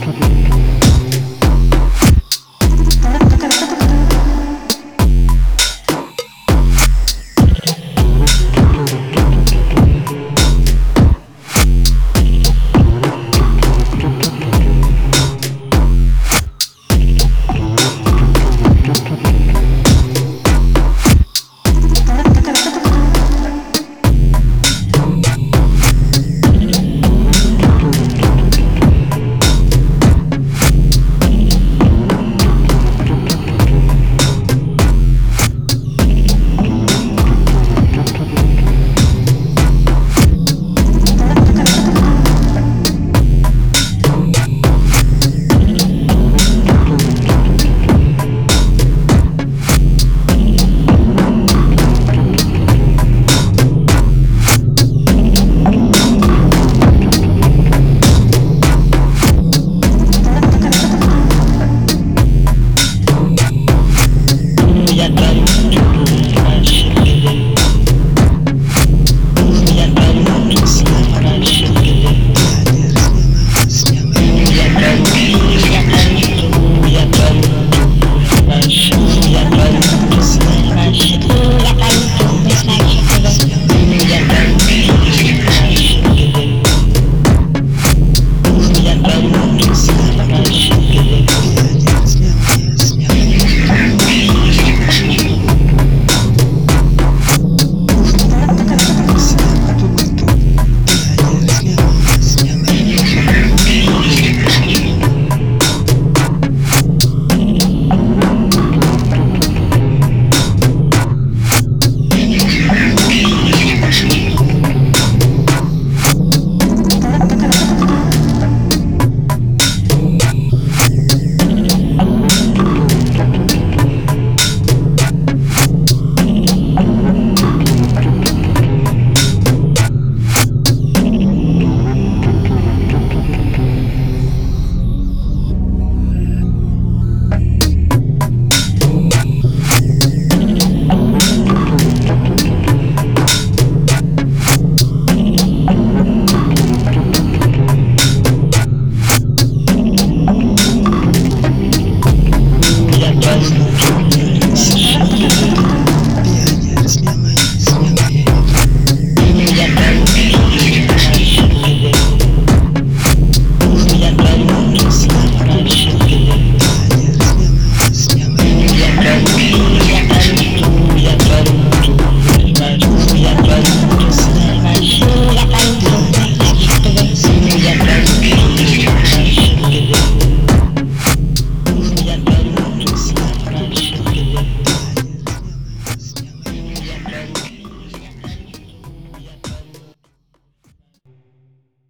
Club.